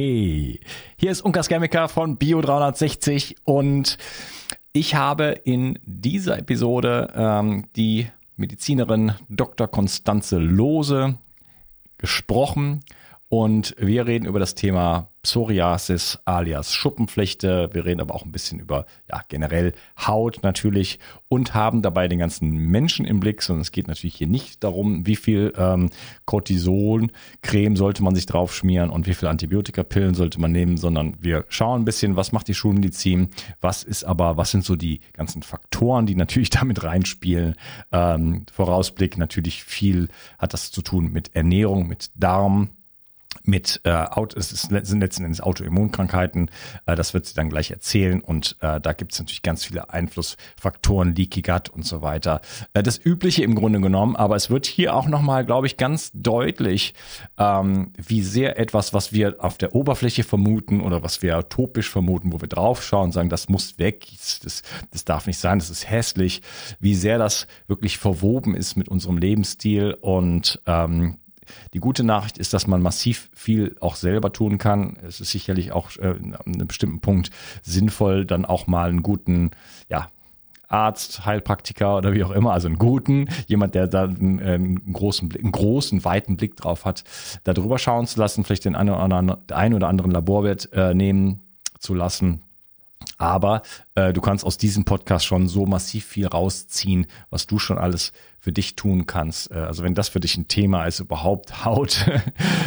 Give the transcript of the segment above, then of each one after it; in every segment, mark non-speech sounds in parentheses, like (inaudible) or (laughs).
Hey, hier ist Unkas Chemiker von Bio360 und ich habe in dieser Episode ähm, die Medizinerin Dr. Konstanze Lose gesprochen und wir reden über das Thema Psoriasis alias Schuppenflechte. Wir reden aber auch ein bisschen über ja, generell Haut natürlich und haben dabei den ganzen Menschen im Blick, sondern es geht natürlich hier nicht darum, wie viel ähm, Cortison-Creme sollte man sich drauf schmieren und wie viel Antibiotikapillen sollte man nehmen, sondern wir schauen ein bisschen, was macht die Schulmedizin, was ist aber, was sind so die ganzen Faktoren, die natürlich (laughs) damit reinspielen. Ähm, Vorausblick natürlich viel hat das zu tun mit Ernährung, mit Darm, mit äh, es ist, sind letzten Endes Autoimmunkrankheiten. Äh, das wird sie dann gleich erzählen. Und äh, da gibt es natürlich ganz viele Einflussfaktoren, Leaky Gut und so weiter. Äh, das Übliche im Grunde genommen, aber es wird hier auch nochmal, glaube ich, ganz deutlich, ähm, wie sehr etwas, was wir auf der Oberfläche vermuten oder was wir topisch vermuten, wo wir draufschauen und sagen, das muss weg, das, das darf nicht sein, das ist hässlich, wie sehr das wirklich verwoben ist mit unserem Lebensstil und ähm, die gute Nachricht ist, dass man massiv viel auch selber tun kann. Es ist sicherlich auch äh, an einem bestimmten Punkt sinnvoll, dann auch mal einen guten, ja, Arzt, Heilpraktiker oder wie auch immer, also einen guten, jemand, der da einen, einen großen, einen großen, weiten Blick drauf hat, da drüber schauen zu lassen, vielleicht den einen oder anderen, einen oder anderen Laborwert äh, nehmen zu lassen. Aber äh, du kannst aus diesem Podcast schon so massiv viel rausziehen, was du schon alles für dich tun kannst. Äh, also wenn das für dich ein Thema ist, überhaupt Haut,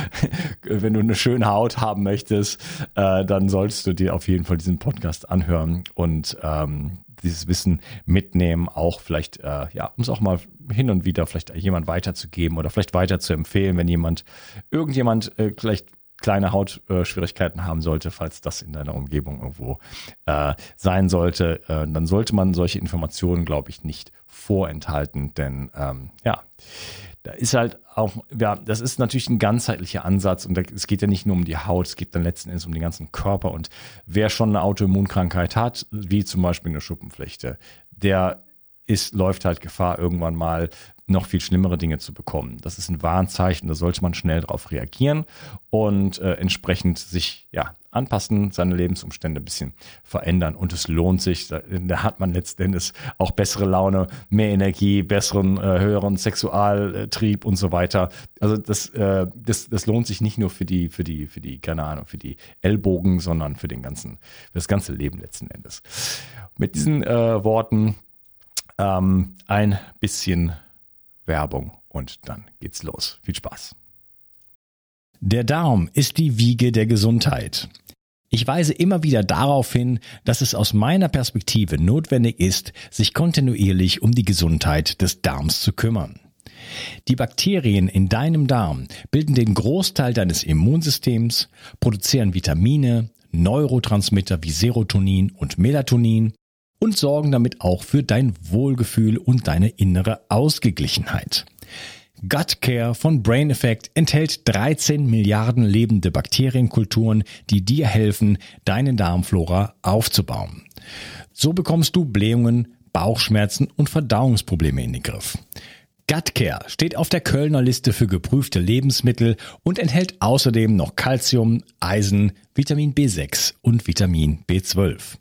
(laughs) wenn du eine schöne Haut haben möchtest, äh, dann solltest du dir auf jeden Fall diesen Podcast anhören und ähm, dieses Wissen mitnehmen, auch vielleicht, äh, ja, um es auch mal hin und wieder vielleicht jemand weiterzugeben oder vielleicht weiter zu empfehlen, wenn jemand, irgendjemand äh, vielleicht kleine Hautschwierigkeiten haben sollte, falls das in deiner Umgebung irgendwo äh, sein sollte, äh, dann sollte man solche Informationen, glaube ich, nicht vorenthalten, denn ähm, ja, da ist halt auch, ja, das ist natürlich ein ganzheitlicher Ansatz und da, es geht ja nicht nur um die Haut, es geht dann letzten Endes um den ganzen Körper und wer schon eine Autoimmunkrankheit hat, wie zum Beispiel eine Schuppenflechte, der ist, läuft halt Gefahr, irgendwann mal noch viel schlimmere Dinge zu bekommen. Das ist ein Warnzeichen, da sollte man schnell darauf reagieren und äh, entsprechend sich ja anpassen, seine Lebensumstände ein bisschen verändern und es lohnt sich. Da, da hat man letztendlich auch bessere Laune, mehr Energie, besseren, äh, höheren Sexualtrieb und so weiter. Also das, äh, das, das lohnt sich nicht nur für die, für die, für die, keine Ahnung, für die Ellbogen, sondern für den ganzen, für das ganze Leben letzten Endes. Mit diesen äh, Worten ähm, ein bisschen Werbung und dann geht's los. Viel Spaß. Der Darm ist die Wiege der Gesundheit. Ich weise immer wieder darauf hin, dass es aus meiner Perspektive notwendig ist, sich kontinuierlich um die Gesundheit des Darms zu kümmern. Die Bakterien in deinem Darm bilden den Großteil deines Immunsystems, produzieren Vitamine, Neurotransmitter wie Serotonin und Melatonin und sorgen damit auch für dein Wohlgefühl und deine innere Ausgeglichenheit. Gut Care von Brain Effect enthält 13 Milliarden lebende Bakterienkulturen, die dir helfen, deine Darmflora aufzubauen. So bekommst du Blähungen, Bauchschmerzen und Verdauungsprobleme in den Griff. Gut Care steht auf der Kölner Liste für geprüfte Lebensmittel und enthält außerdem noch Calcium, Eisen, Vitamin B6 und Vitamin B12.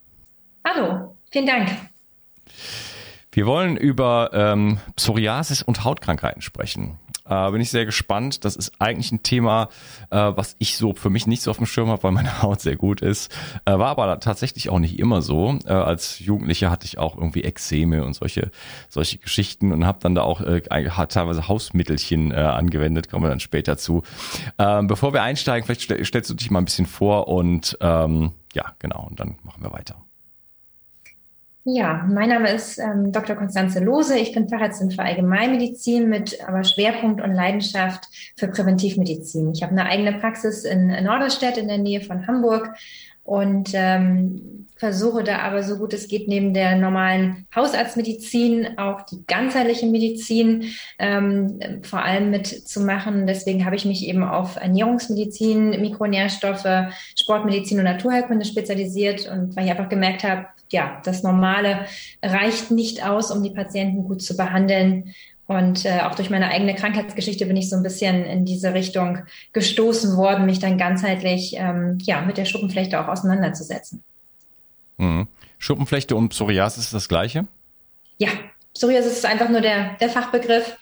Vielen Dank. Wir wollen über ähm, Psoriasis und Hautkrankheiten sprechen. Äh, bin ich sehr gespannt. Das ist eigentlich ein Thema, äh, was ich so für mich nicht so auf dem Schirm habe, weil meine Haut sehr gut ist. Äh, war aber tatsächlich auch nicht immer so. Äh, als Jugendlicher hatte ich auch irgendwie Ekzeme und solche solche Geschichten und habe dann da auch äh, teilweise Hausmittelchen äh, angewendet. Kommen wir dann später zu. Ähm, bevor wir einsteigen, vielleicht stell, stellst du dich mal ein bisschen vor und ähm, ja, genau. Und dann machen wir weiter. Ja, mein Name ist ähm, Dr. Konstanze Lose. Ich bin Facharzt für Allgemeinmedizin mit aber Schwerpunkt und Leidenschaft für Präventivmedizin. Ich habe eine eigene Praxis in Norderstedt in der Nähe von Hamburg und ähm, versuche da aber so gut es geht neben der normalen Hausarztmedizin auch die ganzheitliche Medizin ähm, vor allem mitzumachen. Deswegen habe ich mich eben auf Ernährungsmedizin, Mikronährstoffe, Sportmedizin und Naturheilkunde spezialisiert und weil ich einfach gemerkt habe, ja, das Normale reicht nicht aus, um die Patienten gut zu behandeln. Und äh, auch durch meine eigene Krankheitsgeschichte bin ich so ein bisschen in diese Richtung gestoßen worden, mich dann ganzheitlich ähm, ja, mit der Schuppenflechte auch auseinanderzusetzen. Mhm. Schuppenflechte und Psoriasis ist das gleiche? Ja, Psoriasis ist einfach nur der, der Fachbegriff.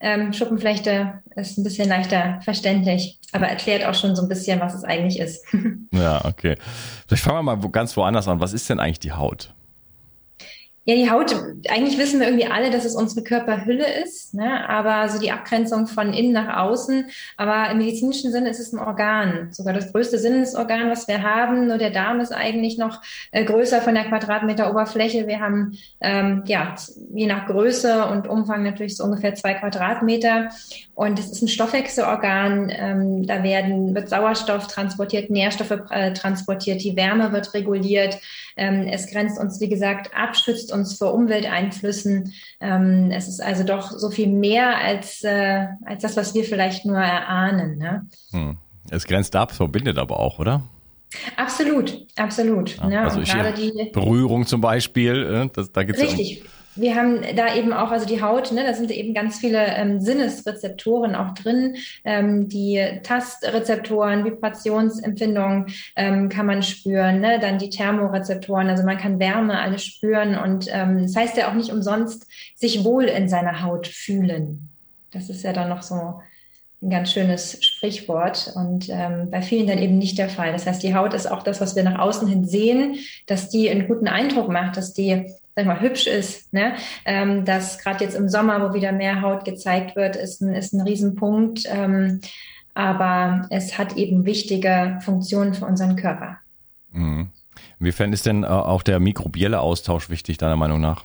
Ähm, Schuppenflechte ist ein bisschen leichter verständlich, aber erklärt auch schon so ein bisschen, was es eigentlich ist. (laughs) ja, okay. Vielleicht fangen wir mal ganz woanders an. Was ist denn eigentlich die Haut? Ja, die Haut, eigentlich wissen wir irgendwie alle, dass es unsere Körperhülle ist, ne? aber so die Abgrenzung von innen nach außen. Aber im medizinischen Sinne ist es ein Organ, sogar das größte Sinnesorgan, was wir haben. Nur der Darm ist eigentlich noch äh, größer von der Quadratmeter Oberfläche. Wir haben, ähm, ja, je nach Größe und Umfang natürlich so ungefähr zwei Quadratmeter. Und es ist ein Stoffwechselorgan. Ähm, da werden, wird Sauerstoff transportiert, Nährstoffe äh, transportiert, die Wärme wird reguliert. Ähm, es grenzt uns, wie gesagt, ab, schützt uns vor Umwelteinflüssen. Ähm, es ist also doch so viel mehr als, äh, als das, was wir vielleicht nur erahnen. Ne? Hm. Es grenzt ab, verbindet aber auch, oder? Absolut, absolut. Ja, ne? Also ich, die Berührung zum Beispiel, äh, das, da gibt's Richtig. Ja wir haben da eben auch, also die Haut, ne, da sind eben ganz viele ähm, Sinnesrezeptoren auch drin. Ähm, die Tastrezeptoren, Vibrationsempfindungen ähm, kann man spüren, ne? dann die Thermorezeptoren, also man kann Wärme alles spüren und ähm, das heißt ja auch nicht umsonst sich wohl in seiner Haut fühlen. Das ist ja dann noch so ein ganz schönes Sprichwort und ähm, bei vielen dann eben nicht der Fall. Das heißt, die Haut ist auch das, was wir nach außen hin sehen, dass die einen guten Eindruck macht, dass die sag mal, hübsch ist. Ne? Ähm, das gerade jetzt im Sommer, wo wieder mehr Haut gezeigt wird, ist ein, ist ein Riesenpunkt. Ähm, aber es hat eben wichtige Funktionen für unseren Körper. Mhm. Inwiefern ist denn äh, auch der mikrobielle Austausch wichtig, deiner Meinung nach?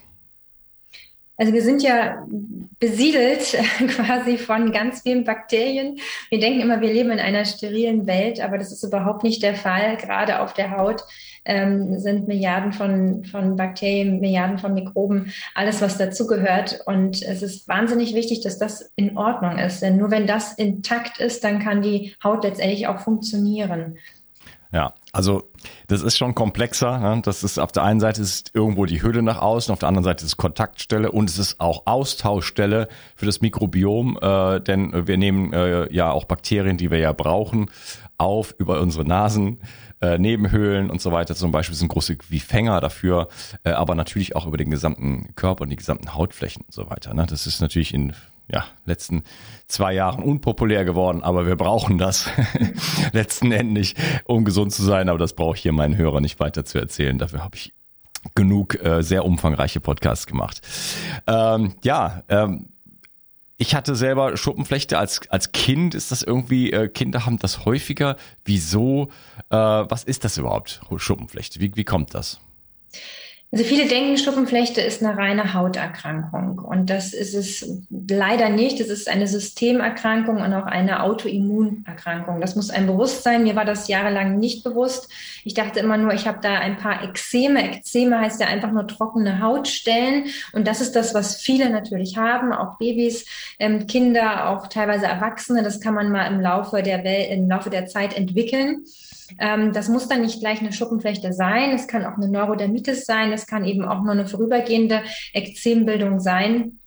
Also wir sind ja besiedelt (laughs) quasi von ganz vielen Bakterien. Wir denken immer, wir leben in einer sterilen Welt, aber das ist überhaupt nicht der Fall. Gerade auf der Haut ähm, sind Milliarden von, von Bakterien, Milliarden von Mikroben, alles, was dazugehört. Und es ist wahnsinnig wichtig, dass das in Ordnung ist. Denn nur wenn das intakt ist, dann kann die Haut letztendlich auch funktionieren. Ja, also das ist schon komplexer. Ne? Das ist auf der einen Seite ist irgendwo die Hülle nach außen, auf der anderen Seite ist Kontaktstelle und es ist auch Austauschstelle für das Mikrobiom, äh, denn wir nehmen äh, ja auch Bakterien, die wir ja brauchen, auf über unsere Nasen, äh, Nebenhöhlen und so weiter. Zum Beispiel sind große wie Fänger dafür, äh, aber natürlich auch über den gesamten Körper und die gesamten Hautflächen und so weiter. Ne? Das ist natürlich in ja, letzten zwei Jahren unpopulär geworden, aber wir brauchen das (laughs) letzten Endes, um gesund zu sein. Aber das brauche ich hier meinen Hörern nicht weiter zu erzählen. Dafür habe ich genug äh, sehr umfangreiche Podcasts gemacht. Ähm, ja, ähm, ich hatte selber Schuppenflechte als, als Kind. Ist das irgendwie, äh, Kinder haben das häufiger. Wieso? Äh, was ist das überhaupt, Schuppenflechte? Wie, wie kommt das? Also viele denken, Schuppenflechte ist eine reine Hauterkrankung. Und das ist es leider nicht. Es ist eine Systemerkrankung und auch eine Autoimmunerkrankung. Das muss einem bewusst sein. Mir war das jahrelang nicht bewusst. Ich dachte immer nur, ich habe da ein paar Ekzeme. Ekzeme heißt ja einfach nur trockene Hautstellen. Und das ist das, was viele natürlich haben, auch Babys, ähm, Kinder, auch teilweise Erwachsene. Das kann man mal im Laufe der Welt, im Laufe der Zeit entwickeln. Ähm, das muss dann nicht gleich eine Schuppenflechte sein. Es kann auch eine Neurodermitis sein. Es kann eben auch nur eine vorübergehende Ekzembildung sein.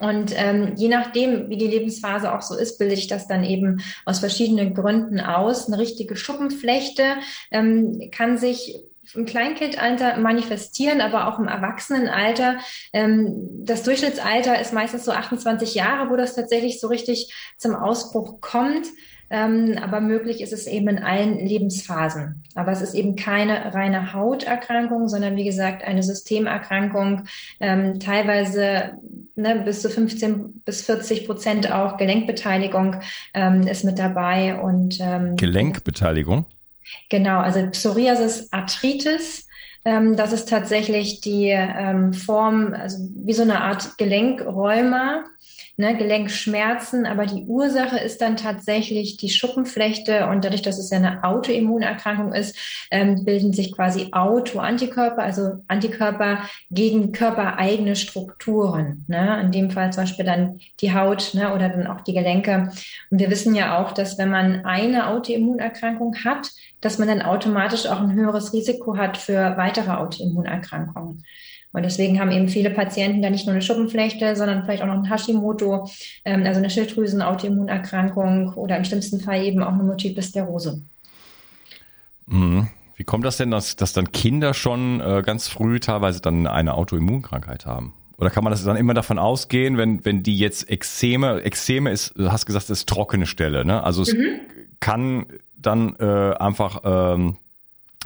Und ähm, je nachdem, wie die Lebensphase auch so ist, bilde ich das dann eben aus verschiedenen Gründen aus. Eine richtige Schuppenflechte ähm, kann sich im Kleinkindalter manifestieren, aber auch im Erwachsenenalter. Ähm, das Durchschnittsalter ist meistens so 28 Jahre, wo das tatsächlich so richtig zum Ausbruch kommt. Ähm, aber möglich ist es eben in allen Lebensphasen. Aber es ist eben keine reine Hauterkrankung, sondern wie gesagt eine Systemerkrankung, ähm, teilweise ne, bis zu 15 bis 40 Prozent auch Gelenkbeteiligung ähm, ist mit dabei. Und ähm, Gelenkbeteiligung? Genau, also Psoriasis, Arthritis. Ähm, das ist tatsächlich die ähm, Form, also wie so eine Art Gelenkräumer ne, Gelenkschmerzen, aber die Ursache ist dann tatsächlich die Schuppenflechte und dadurch, dass es ja eine Autoimmunerkrankung ist, ähm, bilden sich quasi Autoantikörper, also Antikörper gegen körpereigene Strukturen. Ne? In dem Fall zum Beispiel dann die Haut ne, oder dann auch die Gelenke. Und wir wissen ja auch, dass wenn man eine Autoimmunerkrankung hat, dass man dann automatisch auch ein höheres Risiko hat für weitere Autoimmunerkrankungen. Und deswegen haben eben viele Patienten da nicht nur eine Schuppenflechte, sondern vielleicht auch noch ein Hashimoto, ähm, also eine Schilddrüsen-Autoimmunerkrankung oder im schlimmsten Fall eben auch eine Multiple Sklerose. Mhm. Wie kommt das denn, dass, dass dann Kinder schon äh, ganz früh teilweise dann eine Autoimmunkrankheit haben? Oder kann man das dann immer davon ausgehen, wenn, wenn die jetzt Ekzeme, Ekzeme ist, du hast gesagt, das ist trockene Stelle, ne? Also es mhm. kann dann äh, einfach ähm,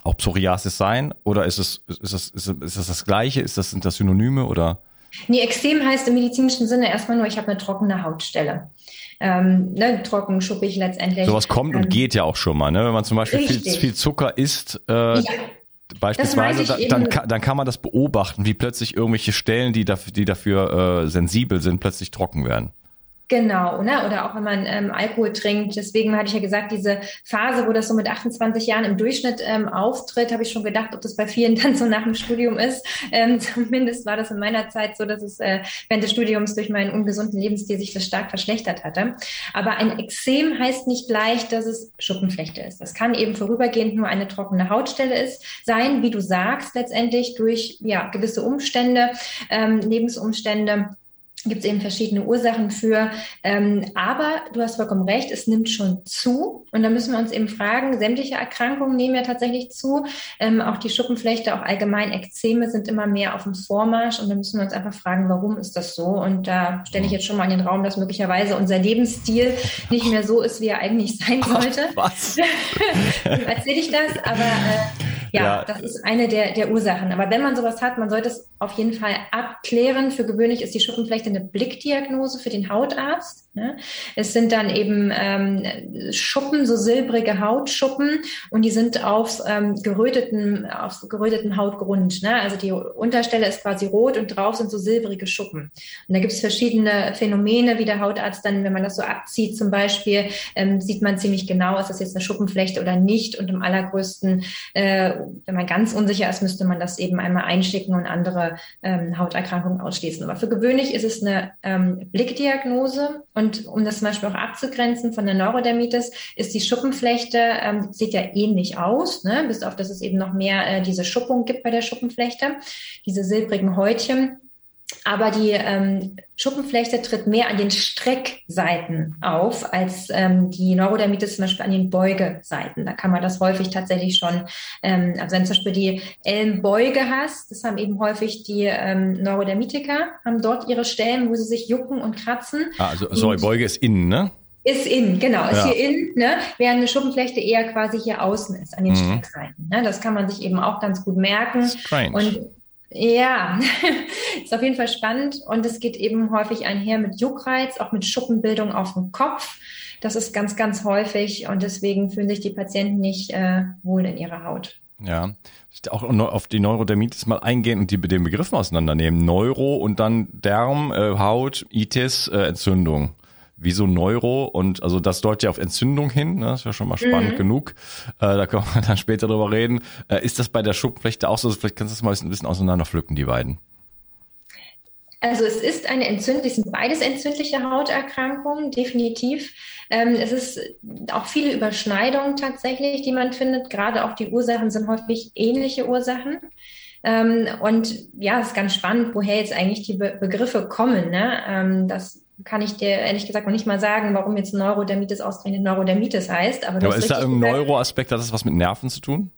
auch Psoriasis sein? Oder ist es, ist das, ist, ist das das Gleiche? Ist das, sind das Synonyme oder? Nee, Extrem heißt im medizinischen Sinne erstmal nur, ich habe eine trockene Hautstelle. Ähm, ne, trocken, schuppig letztendlich. Sowas kommt ähm, und geht ja auch schon mal, ne? Wenn man zum Beispiel viel, viel, Zucker isst, äh, ja. Beispielsweise, da, dann, kann, dann kann man das beobachten, wie plötzlich irgendwelche Stellen, die dafür, die dafür äh, sensibel sind, plötzlich trocken werden. Genau, ne? oder auch wenn man ähm, Alkohol trinkt. Deswegen hatte ich ja gesagt, diese Phase, wo das so mit 28 Jahren im Durchschnitt ähm, auftritt, habe ich schon gedacht, ob das bei vielen (laughs) dann so nach dem Studium ist. Ähm, (laughs) zumindest war das in meiner Zeit so, dass es äh, während des Studiums durch meinen ungesunden Lebensstil sich das stark verschlechtert hatte. Aber ein Exem heißt nicht gleich, dass es Schuppenflechte ist. Das kann eben vorübergehend nur eine trockene Hautstelle ist, sein, wie du sagst, letztendlich durch ja, gewisse Umstände, ähm, Lebensumstände gibt es eben verschiedene Ursachen für. Ähm, aber du hast vollkommen recht, es nimmt schon zu. Und da müssen wir uns eben fragen, sämtliche Erkrankungen nehmen ja tatsächlich zu. Ähm, auch die Schuppenflechte, auch allgemein Ekzeme sind immer mehr auf dem Vormarsch. Und da müssen wir uns einfach fragen, warum ist das so? Und da stelle ich jetzt schon mal in den Raum, dass möglicherweise unser Lebensstil nicht mehr so ist, wie er eigentlich sein (laughs) sollte. (laughs) Was? Erzähle ich das, aber äh, ja, ja, das ist eine der, der Ursachen. Aber wenn man sowas hat, man sollte es auf jeden Fall abklären. Für gewöhnlich ist die Schuppenflechte eine Blickdiagnose für den Hautarzt. Ne? Es sind dann eben ähm, Schuppen, so silbrige Hautschuppen und die sind auf ähm, geröteten, auf geröteten Hautgrund. Ne? Also die Unterstelle ist quasi rot und drauf sind so silbrige Schuppen. Und da gibt es verschiedene Phänomene, wie der Hautarzt dann, wenn man das so abzieht zum Beispiel, ähm, sieht man ziemlich genau, ist das jetzt eine Schuppenflechte oder nicht. Und im allergrößten äh, wenn man ganz unsicher ist, müsste man das eben einmal einschicken und andere ähm, Hauterkrankungen ausschließen. Aber für gewöhnlich ist es eine ähm, Blickdiagnose und um das zum Beispiel auch abzugrenzen von der Neurodermitis, ist die Schuppenflechte, ähm, sieht ja ähnlich aus, ne? bis auf, dass es eben noch mehr äh, diese Schuppung gibt bei der Schuppenflechte, diese silbrigen Häutchen. Aber die ähm, Schuppenflechte tritt mehr an den Streckseiten auf als ähm, die Neurodermitis zum Beispiel an den Beugeseiten. Da kann man das häufig tatsächlich schon, ähm, also wenn du zum Beispiel die Ellenbeuge hast, das haben eben häufig die ähm, Neurodermitiker, haben dort ihre Stellen, wo sie sich jucken und kratzen. Ah, also sorry, Beuge ist innen, ne? Ist innen, genau, ist ja. hier innen, ne? während eine Schuppenflechte eher quasi hier außen ist, an den mhm. Streckseiten. Ne? Das kann man sich eben auch ganz gut merken. Strange. Und ja, (laughs) ist auf jeden Fall spannend und es geht eben häufig einher mit Juckreiz, auch mit Schuppenbildung auf dem Kopf. Das ist ganz, ganz häufig und deswegen fühlen sich die Patienten nicht äh, wohl in ihrer Haut. Ja, auch auf die Neurodermitis mal eingehen und die mit den Begriffen auseinandernehmen. Neuro und dann Darm, äh, Haut, Itis, äh, Entzündung wie so Neuro und also das deutet ja auf Entzündung hin, ne? das ist ja schon mal spannend mhm. genug. Äh, da können (laughs) wir dann später drüber reden. Äh, ist das bei der Schuppenflechte auch so? Vielleicht kannst du das mal ein bisschen auseinanderpflücken, die beiden. Also es ist eine entzündliche, sind beides entzündliche Hauterkrankungen, definitiv. Ähm, es ist auch viele Überschneidungen tatsächlich, die man findet. Gerade auch die Ursachen sind häufig ähnliche Ursachen. Ähm, und ja, es ist ganz spannend, woher jetzt eigentlich die Be Begriffe kommen. Ne? Ähm, das kann ich dir ehrlich gesagt noch nicht mal sagen, warum jetzt Neurodermitis ausgerechnet Neurodermitis heißt. Aber, ja, aber ist da irgendein Neuroaspekt, hat das was mit Nerven zu tun?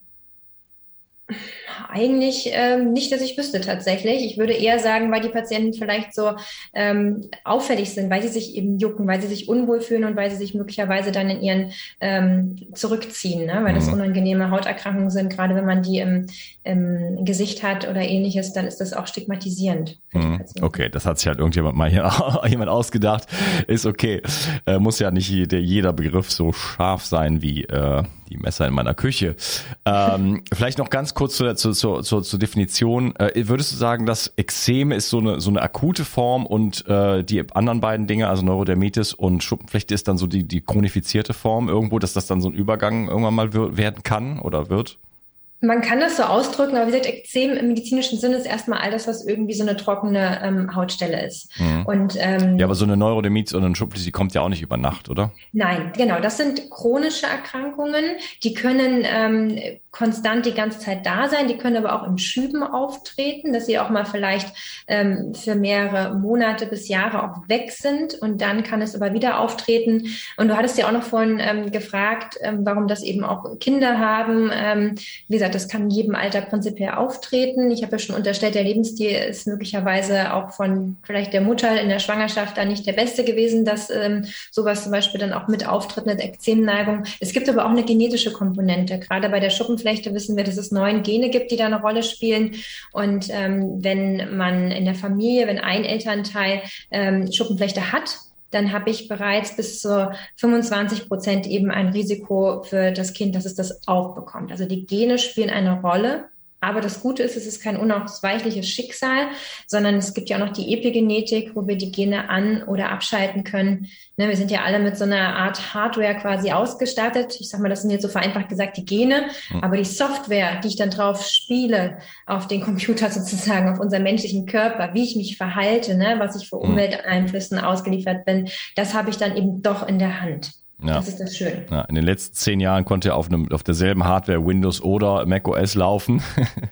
Eigentlich ähm, nicht, dass ich wüsste tatsächlich. Ich würde eher sagen, weil die Patienten vielleicht so ähm, auffällig sind, weil sie sich eben jucken, weil sie sich unwohl fühlen und weil sie sich möglicherweise dann in ihren ähm, zurückziehen, ne? weil mhm. das unangenehme Hauterkrankungen sind. Gerade wenn man die im, im Gesicht hat oder ähnliches, dann ist das auch stigmatisierend. Mhm. Okay, das hat sich halt irgendjemand mal hier (laughs) jemand ausgedacht. Ist okay. Äh, muss ja nicht jeder, jeder Begriff so scharf sein wie äh, die Messer in meiner Küche. Ähm, vielleicht noch ganz kurz zur, zur, zur, zur Definition. Äh, würdest du sagen, dass Ekzem ist so eine, so eine akute Form und äh, die anderen beiden Dinge, also Neurodermitis und Schuppenflechte, ist dann so die, die chronifizierte Form irgendwo, dass das dann so ein Übergang irgendwann mal werden kann oder wird? Man kann das so ausdrücken, aber wie gesagt, Ekzem im medizinischen Sinne ist erstmal all das, was irgendwie so eine trockene ähm, Hautstelle ist. Mhm. Und, ähm, ja, aber so eine Neurodermitis oder eine Schuppenflechte, die kommt ja auch nicht über Nacht, oder? Nein, genau. Das sind chronische Erkrankungen. Die können ähm, konstant die ganze Zeit da sein. Die können aber auch in Schüben auftreten, dass sie auch mal vielleicht ähm, für mehrere Monate bis Jahre auch weg sind und dann kann es aber wieder auftreten. Und du hattest ja auch noch vorhin ähm, gefragt, ähm, warum das eben auch Kinder haben. Ähm, wie gesagt, das kann in jedem Alter prinzipiell auftreten. Ich habe ja schon unterstellt, der Lebensstil ist möglicherweise auch von vielleicht der Mutter in der Schwangerschaft da nicht der beste gewesen, dass ähm, sowas zum Beispiel dann auch mit auftritt, eine Ekzemneigung. Es gibt aber auch eine genetische Komponente, gerade bei der Schuppen Schuppenflechte wissen wir, dass es neun Gene gibt, die da eine Rolle spielen. Und ähm, wenn man in der Familie, wenn ein Elternteil ähm, Schuppenflechte hat, dann habe ich bereits bis zu 25 Prozent eben ein Risiko für das Kind, dass es das auch bekommt. Also die Gene spielen eine Rolle. Aber das Gute ist, es ist kein unausweichliches Schicksal, sondern es gibt ja auch noch die Epigenetik, wo wir die Gene an- oder abschalten können. Ne, wir sind ja alle mit so einer Art Hardware quasi ausgestattet. Ich sag mal, das sind jetzt so vereinfacht gesagt die Gene, mhm. aber die Software, die ich dann drauf spiele, auf den Computer (laughs) sozusagen, auf unseren menschlichen Körper, wie ich mich verhalte, ne, was ich für hm. Umwelteinflüssen ausgeliefert bin, das habe ich dann eben doch in der Hand. Ja. Das ist das schön. Ja, in den letzten zehn Jahren konnte er auf, einem, auf derselben Hardware Windows oder Mac OS laufen.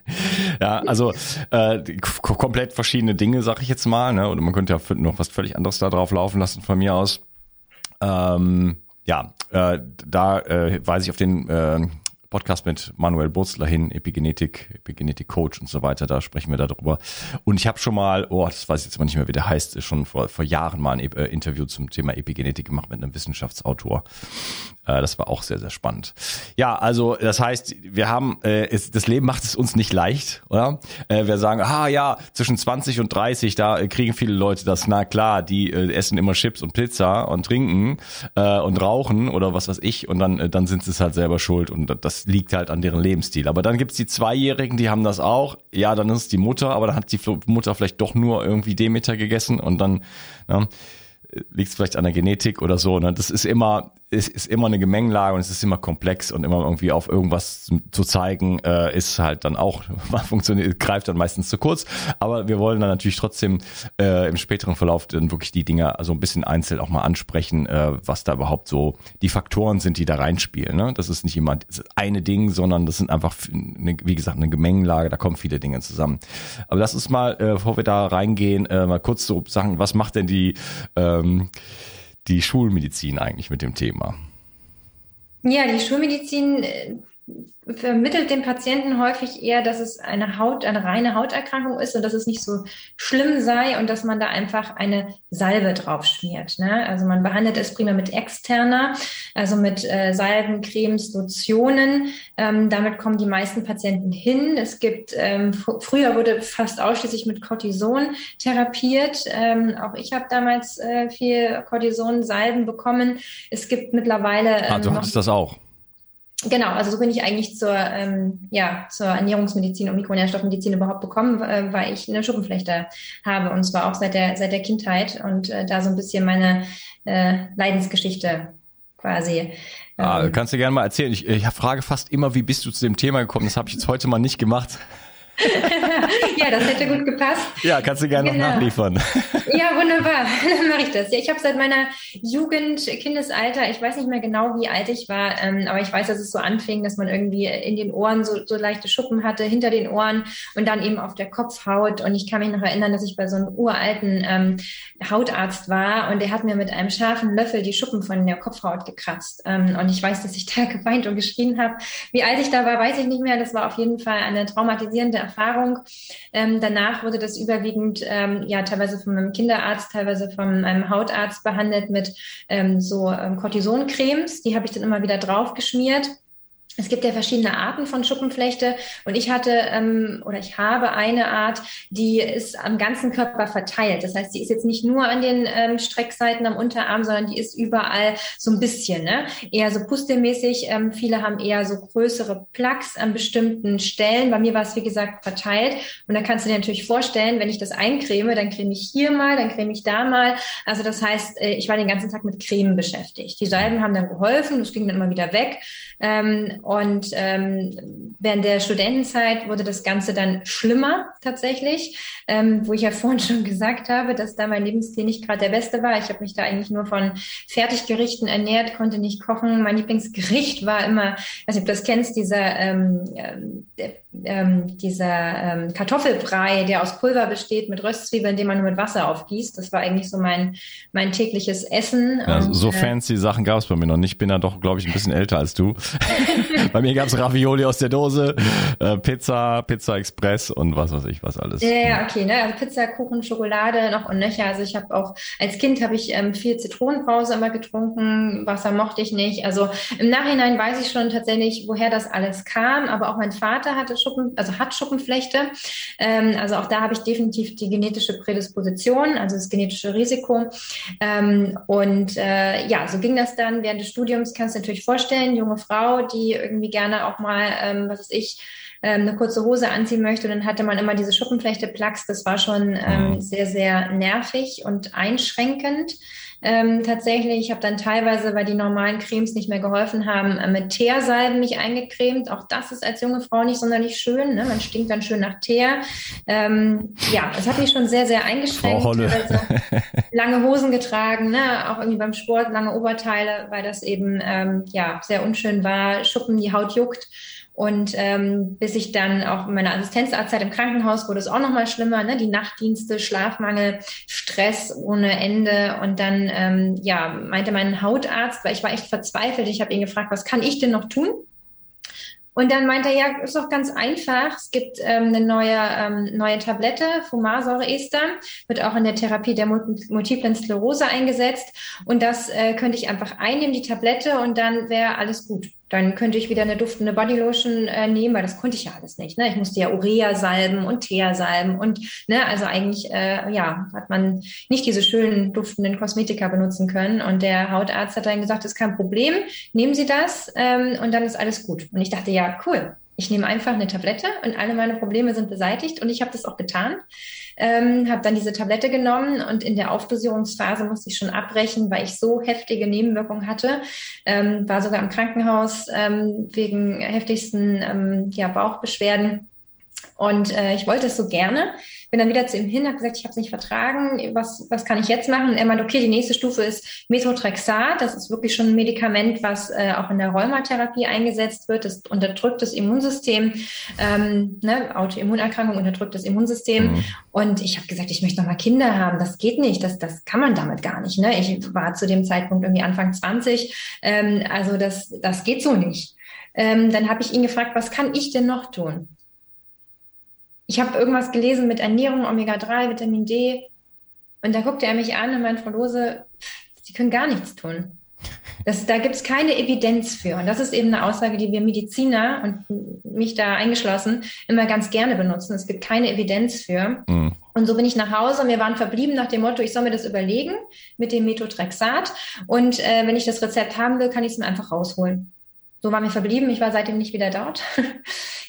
(laughs) ja, also äh, komplett verschiedene Dinge, sag ich jetzt mal. Ne? Oder man könnte ja noch was völlig anderes da drauf laufen lassen von mir aus. Ähm, ja, äh, da äh, weise ich auf den äh, Podcast mit Manuel Burzler hin, Epigenetik, Epigenetik Coach und so weiter, da sprechen wir darüber. Und ich habe schon mal, oh, das weiß ich jetzt mal nicht mehr, wie der heißt, schon vor, vor Jahren mal ein äh, Interview zum Thema Epigenetik gemacht mit einem Wissenschaftsautor. Äh, das war auch sehr, sehr spannend. Ja, also das heißt, wir haben, äh, es, das Leben macht es uns nicht leicht, oder? Äh, wir sagen, ah ja, zwischen 20 und 30, da äh, kriegen viele Leute das, na klar, die äh, essen immer Chips und Pizza und trinken und rauchen oder was weiß ich und dann, dann sind sie es halt selber schuld und das liegt halt an deren Lebensstil. Aber dann gibt's die Zweijährigen, die haben das auch. Ja, dann ist es die Mutter, aber dann hat die Mutter vielleicht doch nur irgendwie Demeter gegessen und dann, na, liegt es vielleicht an der Genetik oder so. Ne? Das ist immer, es ist immer eine Gemengelage und es ist immer komplex und immer irgendwie auf irgendwas zu zeigen, äh, ist halt dann auch, (laughs) funktioniert, greift dann meistens zu kurz. Aber wir wollen dann natürlich trotzdem äh, im späteren Verlauf dann wirklich die Dinge so ein bisschen einzeln auch mal ansprechen, äh, was da überhaupt so die Faktoren sind, die da reinspielen. Ne? Das ist nicht immer das eine Ding, sondern das sind einfach, eine, wie gesagt, eine Gemengelage, da kommen viele Dinge zusammen. Aber lass uns mal, äh, bevor wir da reingehen, äh, mal kurz so sagen, was macht denn die ähm, die Schulmedizin eigentlich mit dem Thema? Ja, die Schulmedizin äh, vermittelt dem Patienten häufig eher, dass es eine Haut, eine reine Hauterkrankung ist und dass es nicht so schlimm sei und dass man da einfach eine Salbe drauf schmiert. Ne? Also man behandelt es prima mit externer, also mit äh, Salben, Cremes, Lotionen. Ähm, damit kommen die meisten Patienten hin. Es gibt, ähm, früher wurde fast ausschließlich mit Cortison therapiert. Ähm, auch ich habe damals äh, viel Cortison-Salben bekommen. Es gibt mittlerweile. ah, du ähm, hattest das auch. Genau, also so bin ich eigentlich zur, ähm, ja, zur Ernährungsmedizin und Mikronährstoffmedizin überhaupt bekommen, äh, weil ich eine Schuppenflechte habe und zwar auch seit der, seit der Kindheit und äh, da so ein bisschen meine äh, Leidensgeschichte quasi. Ah, ähm, kannst du gerne mal erzählen. Ich, ich frage fast immer, wie bist du zu dem Thema gekommen? Das habe ich jetzt heute mal nicht gemacht. (laughs) ja, das hätte gut gepasst. Ja, kannst du gerne genau. noch nachliefern. Ja, wunderbar. (laughs) Dann mache ich das. Ja, ich habe seit meiner Jugend, Kindesalter, ich weiß nicht mehr genau, wie alt ich war, ähm, aber ich weiß, dass es so anfing, dass man irgendwie in den Ohren so, so leichte Schuppen hatte, hinter den Ohren und dann eben auf der Kopfhaut. Und ich kann mich noch erinnern, dass ich bei so einem uralten ähm, Hautarzt war und der hat mir mit einem scharfen Löffel die Schuppen von der Kopfhaut gekratzt. Ähm, und ich weiß, dass ich (laughs) da geweint und geschrien habe. Wie alt ich da war, weiß ich nicht mehr. Das war auf jeden Fall eine traumatisierende Erfahrung. Ähm, danach wurde das überwiegend ähm, ja teilweise von meinem Kinderarzt, teilweise von einem Hautarzt behandelt mit ähm, so ähm, Cortisoncremes. Die habe ich dann immer wieder draufgeschmiert. Es gibt ja verschiedene Arten von Schuppenflechte und ich hatte ähm, oder ich habe eine Art, die ist am ganzen Körper verteilt. Das heißt, die ist jetzt nicht nur an den ähm, Streckseiten am Unterarm, sondern die ist überall so ein bisschen, ne? eher so pustelmäßig. Ähm, viele haben eher so größere Plaques an bestimmten Stellen. Bei mir war es wie gesagt verteilt und da kannst du dir natürlich vorstellen, wenn ich das eincreme, dann creme ich hier mal, dann creme ich da mal. Also das heißt, äh, ich war den ganzen Tag mit Cremen beschäftigt. Die Salben haben dann geholfen, das ging dann immer wieder weg. Ähm, und ähm, während der Studentenzeit wurde das Ganze dann schlimmer tatsächlich, ähm, wo ich ja (laughs) vorhin schon gesagt habe, dass da mein Lebensstil nicht gerade der beste war. Ich habe mich da eigentlich nur von Fertiggerichten ernährt, konnte nicht kochen. Mein Lieblingsgericht war immer, also ob du das kennst, dieser ähm, äh, ähm, dieser ähm, Kartoffelbrei, der aus Pulver besteht, mit Röstzwiebeln, den man nur mit Wasser aufgießt. Das war eigentlich so mein, mein tägliches Essen. Ja, und, so äh, fancy Sachen gab es bei mir noch nicht. Ich bin da doch, glaube ich, ein bisschen älter als du. (laughs) bei mir gab es Ravioli aus der Dose, äh, Pizza, Pizza Express und was weiß ich, was alles. Ja, ja okay, ne? Also Pizza, Kuchen, Schokolade noch und nöcher. Also ich habe auch, als Kind habe ich ähm, viel Zitronenbrause immer getrunken, Wasser mochte ich nicht. Also im Nachhinein weiß ich schon tatsächlich, woher das alles kam, aber auch mein Vater hatte Schuppen, also hat Schuppenflechte. Ähm, also auch da habe ich definitiv die genetische Prädisposition, also das genetische Risiko. Ähm, und äh, ja, so ging das dann während des Studiums. Kannst du natürlich vorstellen, junge Frau, die irgendwie gerne auch mal, ähm, was weiß ich, ähm, eine kurze Hose anziehen möchte. Und dann hatte man immer diese Schuppenflechte-Plaques. Das war schon ähm, mhm. sehr, sehr nervig und einschränkend. Ähm, tatsächlich, ich habe dann teilweise, weil die normalen Cremes nicht mehr geholfen haben, äh, mit Teersalben mich eingecremt. Auch das ist als junge Frau nicht sonderlich schön. Ne? Man stinkt dann schön nach Teer. Ähm, ja, es hat mich schon sehr, sehr eingeschränkt. Also (laughs) lange Hosen getragen, ne? auch irgendwie beim Sport, lange Oberteile, weil das eben ähm, ja sehr unschön war. Schuppen, die Haut juckt. Und ähm, bis ich dann auch in meiner Assistenzarztzeit im Krankenhaus wurde es auch noch mal schlimmer, ne? die Nachtdienste, Schlafmangel, Stress ohne Ende. Und dann ähm, ja meinte mein Hautarzt, weil ich war echt verzweifelt, ich habe ihn gefragt, was kann ich denn noch tun? Und dann meinte er, ja, ist doch ganz einfach. Es gibt ähm, eine neue, ähm, neue Tablette, Fumarsäureester, wird auch in der Therapie der multiplen Sklerose eingesetzt. Und das äh, könnte ich einfach einnehmen, die Tablette, und dann wäre alles gut. Dann könnte ich wieder eine duftende Bodylotion äh, nehmen, weil das konnte ich ja alles nicht. Ne? Ich musste ja Urea salben und Thea salben und ne, also eigentlich äh, ja hat man nicht diese schönen duftenden Kosmetika benutzen können. Und der Hautarzt hat dann gesagt, ist kein Problem, nehmen Sie das ähm, und dann ist alles gut. Und ich dachte, ja cool, ich nehme einfach eine Tablette und alle meine Probleme sind beseitigt und ich habe das auch getan ähm, habe dann diese Tablette genommen und in der Aufdosierungsphase musste ich schon abbrechen, weil ich so heftige Nebenwirkungen hatte. Ähm, war sogar im Krankenhaus ähm, wegen heftigsten ähm, ja, Bauchbeschwerden. Und äh, ich wollte es so gerne. Bin dann wieder zu ihm hin, habe gesagt, ich habe es nicht vertragen. Was, was kann ich jetzt machen? Und er meinte, okay, die nächste Stufe ist Methotrexat. Das ist wirklich schon ein Medikament, was äh, auch in der Rheumatherapie eingesetzt wird. Das unterdrückt das Immunsystem. Ähm, ne? Autoimmunerkrankung unterdrückt das Immunsystem. Mhm. Und ich habe gesagt, ich möchte noch mal Kinder haben. Das geht nicht. Das, das kann man damit gar nicht. Ne? Ich war zu dem Zeitpunkt irgendwie Anfang 20. Ähm, also das, das geht so nicht. Ähm, dann habe ich ihn gefragt, was kann ich denn noch tun? Ich habe irgendwas gelesen mit Ernährung, Omega-3, Vitamin D. Und da guckte er mich an und meinte, Frau Lose, Sie können gar nichts tun. Das, da gibt es keine Evidenz für. Und das ist eben eine Aussage, die wir Mediziner und mich da eingeschlossen immer ganz gerne benutzen. Es gibt keine Evidenz für. Mhm. Und so bin ich nach Hause und wir waren verblieben nach dem Motto, ich soll mir das überlegen mit dem Methotrexat. Und äh, wenn ich das Rezept haben will, kann ich es mir einfach rausholen. So waren wir verblieben. Ich war seitdem nicht wieder dort. (laughs)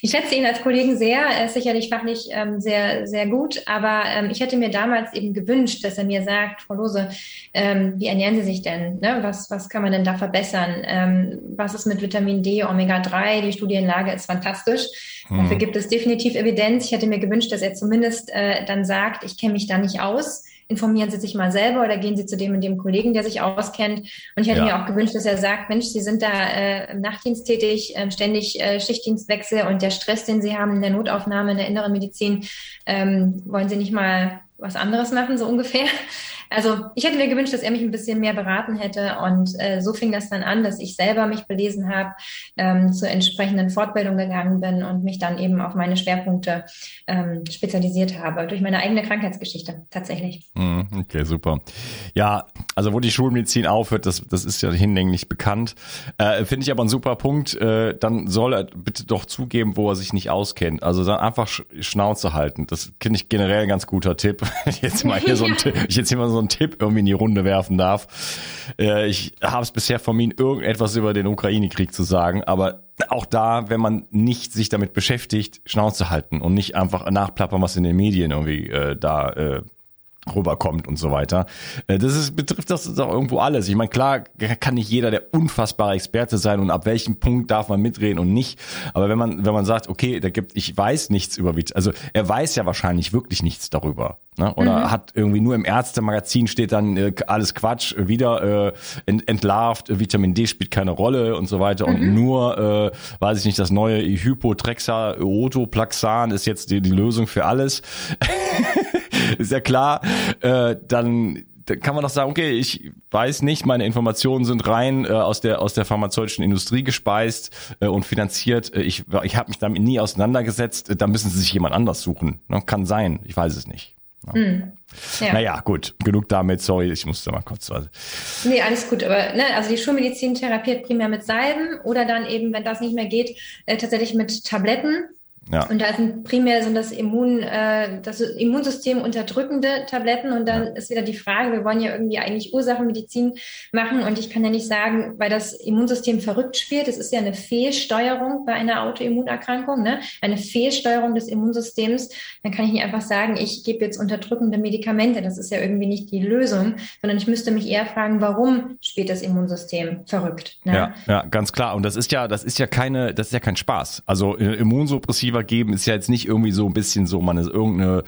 Ich schätze ihn als Kollegen sehr. Er ist sicherlich fachlich ähm, sehr, sehr gut. Aber ähm, ich hätte mir damals eben gewünscht, dass er mir sagt, Frau Lose, ähm, wie ernähren Sie sich denn? Ne? Was, was kann man denn da verbessern? Ähm, was ist mit Vitamin D, Omega-3? Die Studienlage ist fantastisch. Hm. Dafür gibt es definitiv Evidenz. Ich hätte mir gewünscht, dass er zumindest äh, dann sagt, ich kenne mich da nicht aus informieren Sie sich mal selber oder gehen Sie zu dem und dem Kollegen, der sich auskennt. Und ich hätte ja. mir auch gewünscht, dass er sagt, Mensch, Sie sind da äh, im Nachtdienst tätig, äh, ständig äh, Schichtdienstwechsel und der Stress, den Sie haben in der Notaufnahme, in der inneren Medizin, ähm, wollen Sie nicht mal was anderes machen, so ungefähr. Also ich hätte mir gewünscht, dass er mich ein bisschen mehr beraten hätte. Und äh, so fing das dann an, dass ich selber mich belesen habe, ähm, zur entsprechenden Fortbildung gegangen bin und mich dann eben auf meine Schwerpunkte ähm, spezialisiert habe, durch meine eigene Krankheitsgeschichte tatsächlich. Mhm, okay, super. Ja, also wo die Schulmedizin aufhört, das, das ist ja hinlänglich bekannt. Äh, Finde ich aber ein super Punkt. Äh, dann soll er bitte doch zugeben, wo er sich nicht auskennt. Also dann einfach Schnauze halten. Das finde ich generell ein ganz guter Tipp. (laughs) jetzt mal hier so ein (laughs) Tipp. Ich jetzt hier mal so einen Tipp irgendwie in die Runde werfen darf. Äh, ich habe es bisher vermieden, irgendetwas über den Ukraine-Krieg zu sagen, aber auch da, wenn man nicht sich damit beschäftigt, Schnauze halten und nicht einfach nachplappern, was in den Medien irgendwie äh, da äh, rüberkommt und so weiter. Äh, das ist, betrifft das auch irgendwo alles. Ich meine, klar kann nicht jeder der unfassbare Experte sein und ab welchem Punkt darf man mitreden und nicht. Aber wenn man, wenn man sagt, okay, da gibt, ich weiß nichts über, also er weiß ja wahrscheinlich wirklich nichts darüber. Ne? Oder mhm. hat irgendwie nur im Ärztemagazin steht dann äh, alles Quatsch, wieder äh, ent, entlarvt, Vitamin D spielt keine Rolle und so weiter. Mhm. Und nur, äh, weiß ich nicht, das neue Hypotrexaotoplaxan ist jetzt die, die Lösung für alles. (laughs) (laughs) ist ja klar, äh, dann dann kann man doch sagen, okay, ich weiß nicht, meine Informationen sind rein äh, aus der aus der pharmazeutischen Industrie gespeist äh, und finanziert. Äh, ich ich habe mich damit nie auseinandergesetzt. Da müssen Sie sich jemand anders suchen. Ne? Kann sein, ich weiß es nicht. Ja. Hm. Ja. Naja, gut, genug damit. Sorry, ich musste mal kurz. Also. Nee, alles gut. Aber ne, also die Schulmedizin therapiert primär mit Salben oder dann eben, wenn das nicht mehr geht, äh, tatsächlich mit Tabletten. Ja. Und da sind primär sind das Immun, äh, das Immunsystem unterdrückende Tabletten. Und dann ja. ist wieder die Frage, wir wollen ja irgendwie eigentlich Ursachenmedizin machen. Und ich kann ja nicht sagen, weil das Immunsystem verrückt spielt. Es ist ja eine Fehlsteuerung bei einer Autoimmunerkrankung, ne? eine Fehlsteuerung des Immunsystems. Dann kann ich nicht einfach sagen, ich gebe jetzt unterdrückende Medikamente. Das ist ja irgendwie nicht die Lösung, sondern ich müsste mich eher fragen, warum spielt das Immunsystem verrückt? Ne? Ja, ja, ganz klar. Und das ist ja, das ist ja keine, das ist ja kein Spaß. Also äh, Immunsuppressiv Fieber geben ist ja jetzt nicht irgendwie so ein bisschen so, man ist irgendeine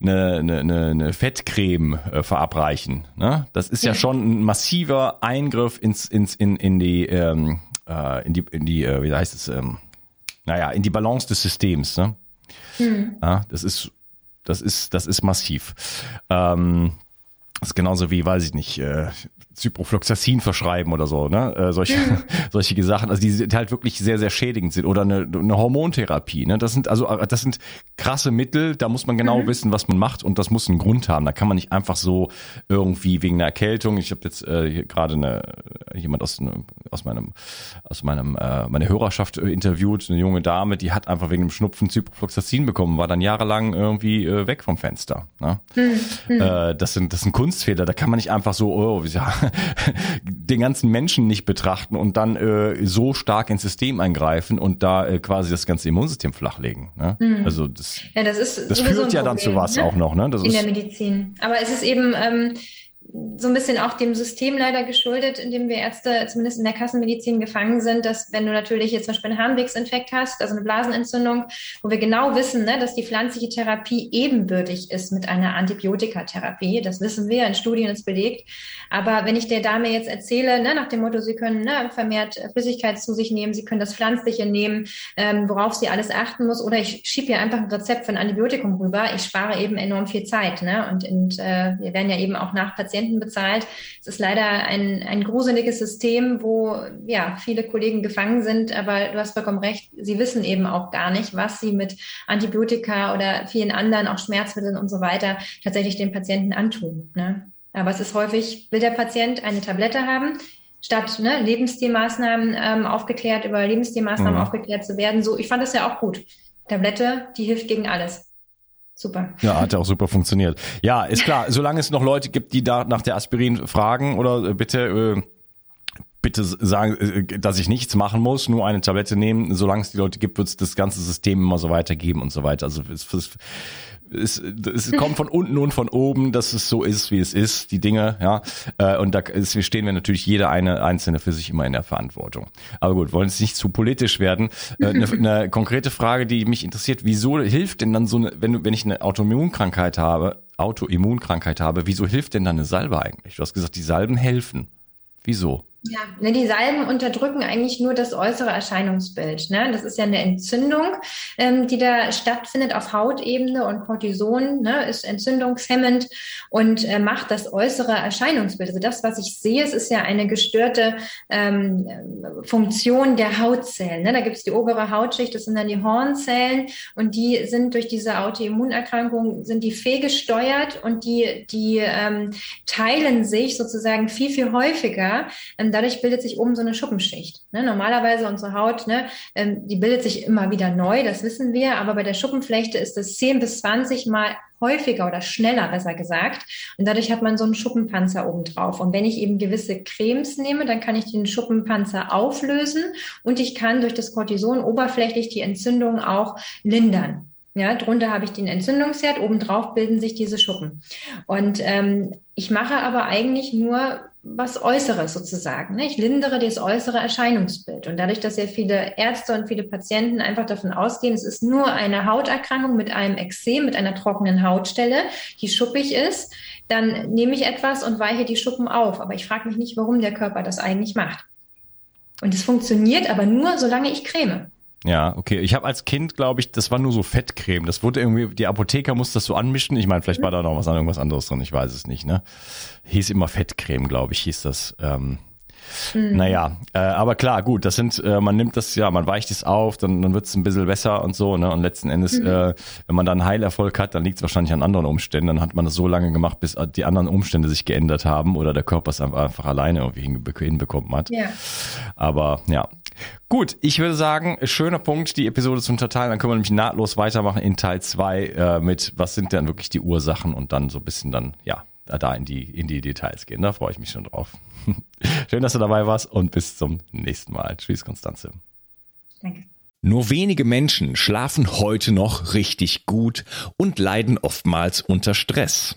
eine, eine, eine Fettcreme äh, verabreichen. Ne? Das ist ja schon ein massiver Eingriff ins, ins, in, in die, ähm, äh, in die, in die, äh, wie heißt es, ähm, naja, in die Balance des Systems. Ne? Hm. Ja, das ist, das ist, das ist massiv. Ähm, das ist genauso wie, weiß ich nicht, äh, Ciprofloxacin verschreiben oder so, ne? Äh, solche, (laughs) solche Sachen, also die halt wirklich sehr, sehr schädigend sind. Oder eine, eine Hormontherapie, ne? Das sind also das sind krasse Mittel, da muss man genau mhm. wissen, was man macht und das muss einen Grund haben. Da kann man nicht einfach so irgendwie wegen einer Erkältung. Ich habe jetzt äh, hier gerade eine jemand aus, aus meinem aus meinem äh, meine Hörerschaft äh, interviewt, eine junge Dame, die hat einfach wegen dem Schnupfen Ciprofloxacin bekommen, war dann jahrelang irgendwie äh, weg vom Fenster. Ne? Mhm. Äh, das sind das sind Kunstfehler, da kann man nicht einfach so, oh, ja, (laughs) den ganzen Menschen nicht betrachten und dann äh, so stark ins System eingreifen und da äh, quasi das ganze Immunsystem flachlegen. Ne? Mhm. Also das, ja, das, ist das führt ja dann zu was ne? auch noch. Ne? Das In ist, der Medizin. Aber es ist eben ähm, so ein bisschen auch dem System leider geschuldet, in dem wir Ärzte zumindest in der Kassenmedizin gefangen sind, dass wenn du natürlich jetzt zum Beispiel einen Harnwegsinfekt hast, also eine Blasenentzündung, wo wir genau wissen, ne, dass die pflanzliche Therapie ebenbürtig ist mit einer Antibiotikatherapie, das wissen wir, in Studien ist belegt. Aber wenn ich der Dame jetzt erzähle, ne, nach dem Motto, sie können ne, vermehrt Flüssigkeit zu sich nehmen, sie können das Pflanzliche nehmen, ähm, worauf sie alles achten muss, oder ich schiebe ihr einfach ein Rezept für ein Antibiotikum rüber, ich spare eben enorm viel Zeit. Ne? Und, und äh, wir werden ja eben auch nach Patienten Patienten bezahlt. Es ist leider ein, ein gruseliges System, wo ja viele Kollegen gefangen sind, aber du hast vollkommen recht, sie wissen eben auch gar nicht, was sie mit Antibiotika oder vielen anderen, auch Schmerzmitteln und so weiter, tatsächlich den Patienten antun. Ne? Aber es ist häufig, will der Patient eine Tablette haben, statt ne, Lebensstilmaßnahmen ähm, aufgeklärt, über Lebensstilmaßnahmen mhm. aufgeklärt zu werden. So, ich fand das ja auch gut. Tablette, die hilft gegen alles. Super. Ja, hat ja auch super funktioniert. Ja, ist klar, (laughs) solange es noch Leute gibt, die da nach der Aspirin fragen oder äh, bitte äh, bitte sagen, äh, dass ich nichts machen muss, nur eine Tablette nehmen. Solange es die Leute gibt, wird es das ganze System immer so weitergeben und so weiter. Also es, es, es, es kommt von unten und von oben, dass es so ist, wie es ist, die Dinge, ja. Äh, und da stehen wir natürlich jeder eine einzelne für sich immer in der Verantwortung. Aber gut, wollen es nicht zu politisch werden. Äh, eine, (laughs) eine konkrete Frage, die mich interessiert: Wieso hilft denn dann so eine, wenn wenn ich eine Autoimmunkrankheit habe, Autoimmunkrankheit habe, wieso hilft denn dann eine Salbe eigentlich? Du hast gesagt, die Salben helfen. Wieso? Ja, ne, die Salben unterdrücken eigentlich nur das äußere Erscheinungsbild. Ne? Das ist ja eine Entzündung, ähm, die da stattfindet auf Hautebene und Cortison ne, ist entzündungshemmend und äh, macht das äußere Erscheinungsbild. Also das, was ich sehe, es ist ja eine gestörte ähm, Funktion der Hautzellen. Ne? Da gibt es die obere Hautschicht, das sind dann die Hornzellen und die sind durch diese Autoimmunerkrankung, sind die fehlgesteuert und die, die ähm, teilen sich sozusagen viel, viel häufiger. Ähm, dadurch bildet sich oben so eine Schuppenschicht. Ne? Normalerweise unsere Haut, ne, ähm, die bildet sich immer wieder neu, das wissen wir, aber bei der Schuppenflechte ist es 10 bis 20 Mal häufiger oder schneller, besser gesagt. Und dadurch hat man so einen Schuppenpanzer oben drauf. Und wenn ich eben gewisse Cremes nehme, dann kann ich den Schuppenpanzer auflösen und ich kann durch das Cortison oberflächlich die Entzündung auch lindern. Ja, drunter habe ich den Entzündungsherd, obendrauf bilden sich diese Schuppen. Und ähm, ich mache aber eigentlich nur was Äußeres sozusagen. Ne? Ich lindere das äußere Erscheinungsbild. Und dadurch, dass ja viele Ärzte und viele Patienten einfach davon ausgehen, es ist nur eine Hauterkrankung mit einem Exem, mit einer trockenen Hautstelle, die schuppig ist, dann nehme ich etwas und weiche die Schuppen auf. Aber ich frage mich nicht, warum der Körper das eigentlich macht. Und es funktioniert aber nur, solange ich creme. Ja, okay. Ich habe als Kind, glaube ich, das war nur so Fettcreme. Das wurde irgendwie, die Apotheker musste das so anmischen. Ich meine, vielleicht war da noch was irgendwas anderes drin, ich weiß es nicht, ne? Hieß immer Fettcreme, glaube ich, hieß das. Ähm, mhm. Naja, äh, aber klar, gut, das sind, äh, man nimmt das, ja, man weicht es auf, dann, dann wird es ein bisschen besser und so, ne? Und letzten Endes, mhm. äh, wenn man dann Heilerfolg hat, dann liegt es wahrscheinlich an anderen Umständen. Dann hat man das so lange gemacht, bis die anderen Umstände sich geändert haben oder der Körper es einfach, einfach alleine irgendwie hinbekommen hat. Ja. Aber ja, Gut, ich würde sagen, schöner Punkt, die Episode zu unterteilen. Dann können wir nämlich nahtlos weitermachen in Teil zwei äh, mit, was sind denn wirklich die Ursachen und dann so ein bisschen dann, ja, da in die, in die Details gehen. Da freue ich mich schon drauf. (laughs) Schön, dass du dabei warst und bis zum nächsten Mal. Tschüss, Konstanze. Danke. Nur wenige Menschen schlafen heute noch richtig gut und leiden oftmals unter Stress.